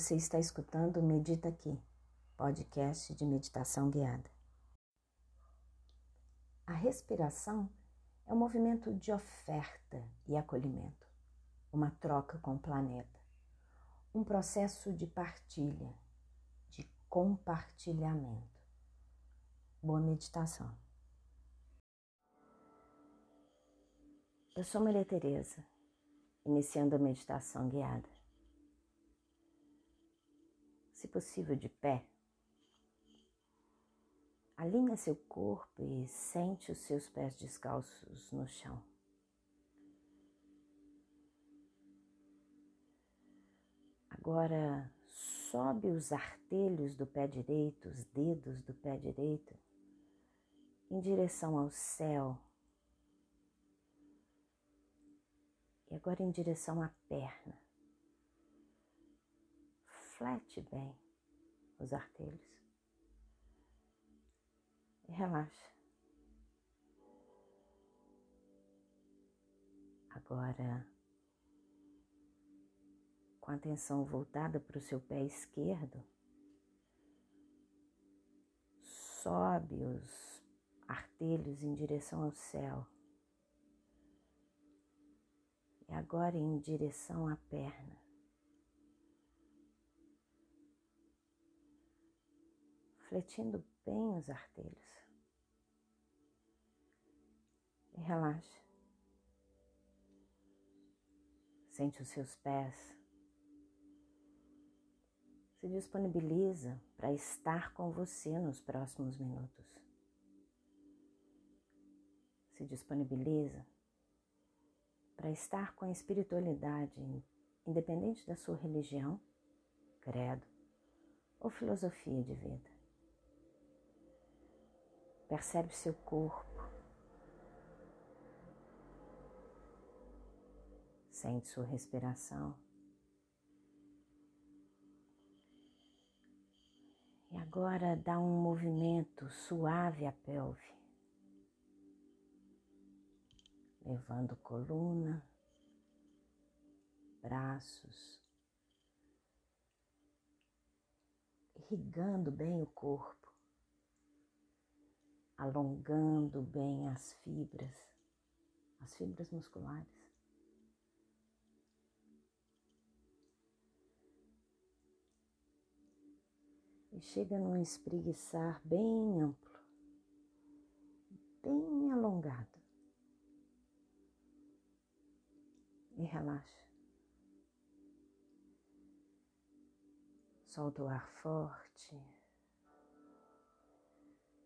Você está escutando Medita Aqui, podcast de meditação guiada. A respiração é um movimento de oferta e acolhimento, uma troca com o planeta, um processo de partilha, de compartilhamento. Boa meditação. Eu sou Maria Tereza, iniciando a meditação guiada se possível de pé. Alinha seu corpo e sente os seus pés descalços no chão. Agora sobe os artelhos do pé direito, os dedos do pé direito, em direção ao céu. E agora em direção à perna flete bem os artelhos e relaxa. Agora, com a atenção voltada para o seu pé esquerdo, sobe os artelhos em direção ao céu. E agora em direção à perna. Fletindo bem os artelhos. E relaxa. Sente os seus pés. Se disponibiliza para estar com você nos próximos minutos. Se disponibiliza para estar com a espiritualidade, independente da sua religião, credo ou filosofia de vida. Percebe seu corpo. Sente sua respiração. E agora dá um movimento suave à pelve, levando coluna, braços, irrigando bem o corpo alongando bem as fibras, as fibras musculares. E chega num espreguiçar bem amplo, bem alongado. E relaxa. Solta o ar forte.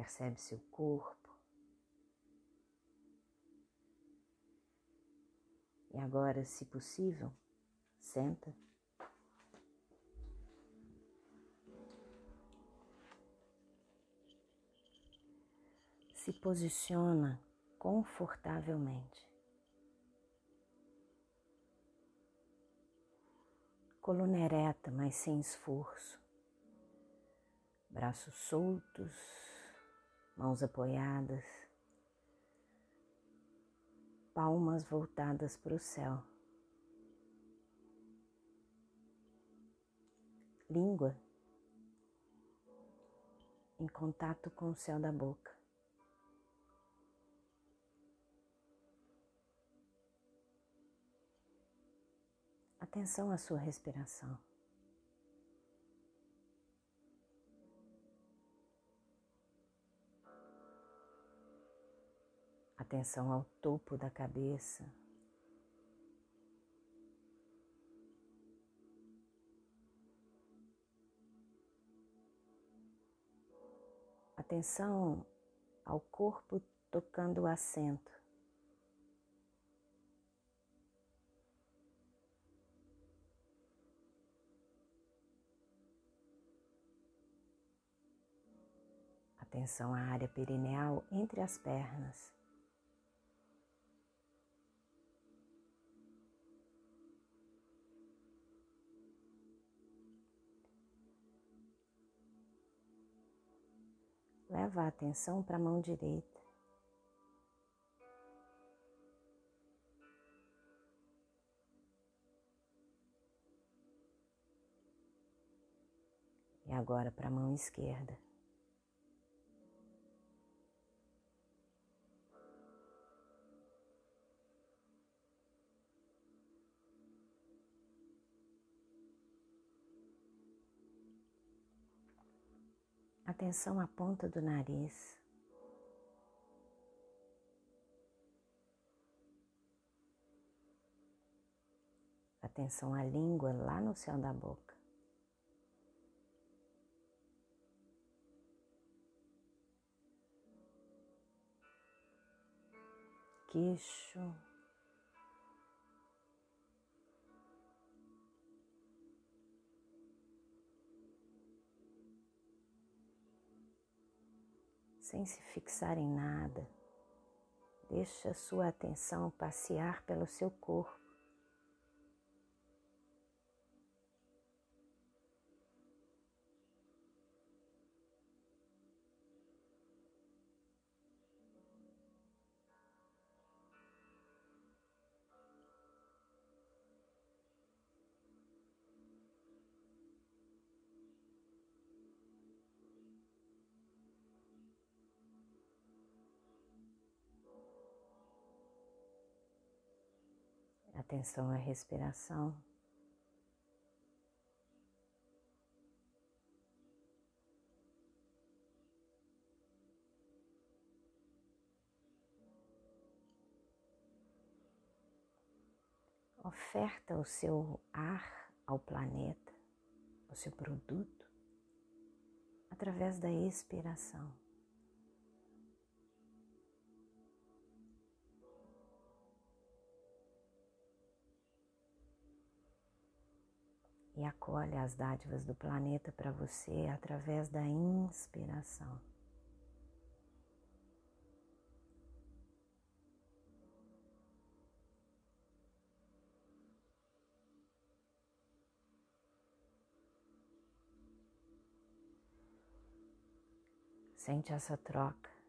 Percebe seu corpo. E agora, se possível, senta. Se posiciona confortavelmente. Coluna ereta, mas sem esforço. Braços soltos, mãos apoiadas, palmas voltadas para o céu. Língua em contato com o céu da boca. Atenção à sua respiração. Atenção ao topo da cabeça. Atenção ao corpo tocando o assento. Atenção à área perineal entre as pernas. Leva a atenção para a mão direita. E agora para a mão esquerda. Atenção à ponta do nariz. Atenção à língua lá no céu da boca. Queixo. Sem se fixar em nada. Deixa sua atenção passear pelo seu corpo. Atenção à respiração. Oferta o seu ar ao planeta, o seu produto, através da expiração. E acolhe as dádivas do planeta para você através da inspiração. Sente essa troca.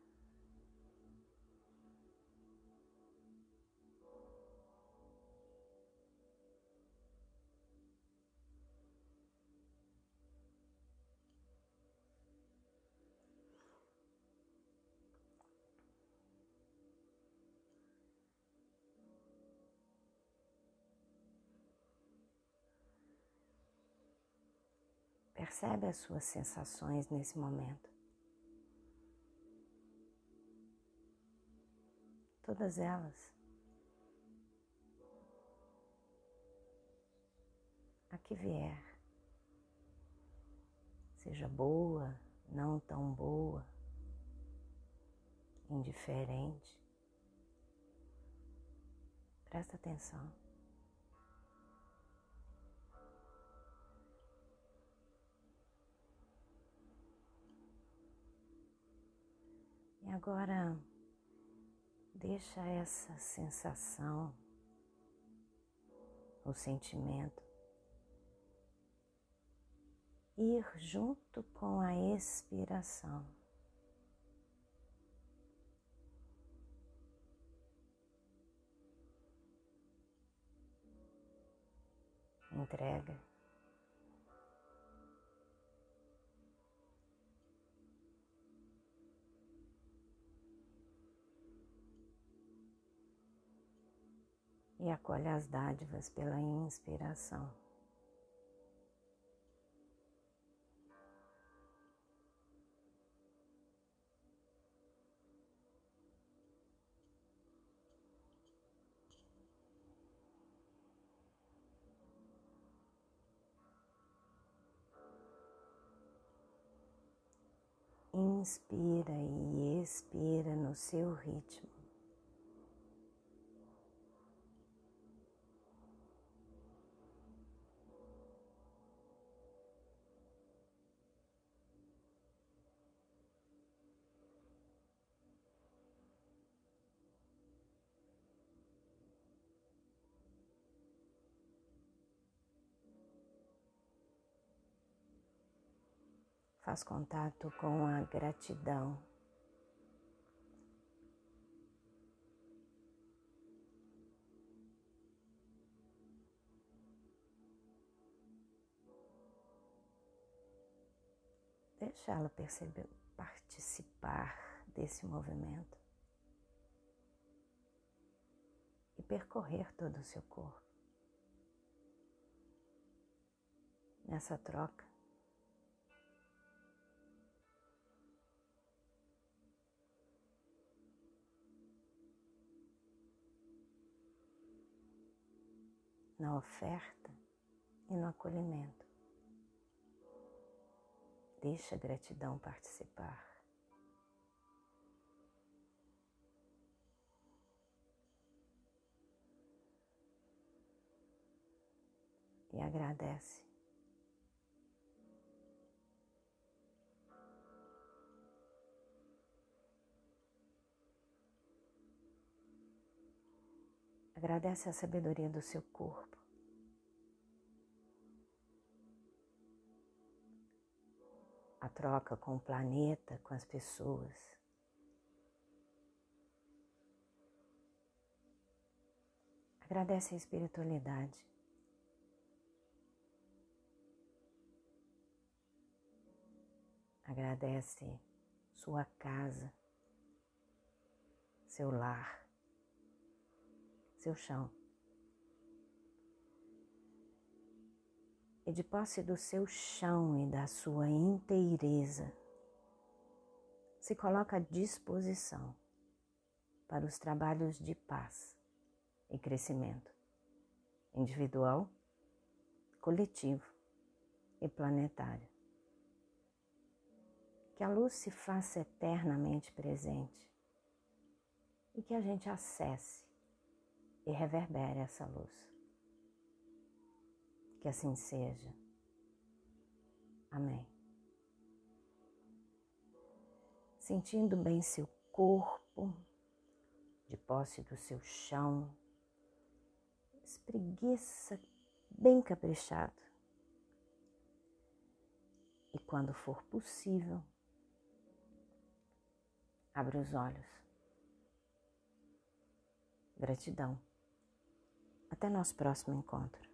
Percebe as suas sensações nesse momento. Todas elas. A que vier. Seja boa, não tão boa, indiferente. Presta atenção. Agora deixa essa sensação, o sentimento ir junto com a expiração. Entrega. E acolhe as dádivas pela inspiração. Inspira e expira no seu ritmo. Faz contato com a gratidão. Deixa ela perceber, participar desse movimento e percorrer todo o seu corpo. Nessa troca, na oferta e no acolhimento. Deixa a gratidão participar. E agradece. Agradece a sabedoria do seu corpo. A troca com o planeta, com as pessoas. Agradece a espiritualidade. Agradece sua casa, seu lar seu chão. E de posse do seu chão e da sua inteireza, se coloca à disposição para os trabalhos de paz e crescimento individual, coletivo e planetário. Que a luz se faça eternamente presente e que a gente acesse e reverbere essa luz. Que assim seja. Amém. Sentindo bem seu corpo, de posse do seu chão, espreguiça bem caprichado. E quando for possível, abre os olhos. Gratidão. Até nosso próximo encontro.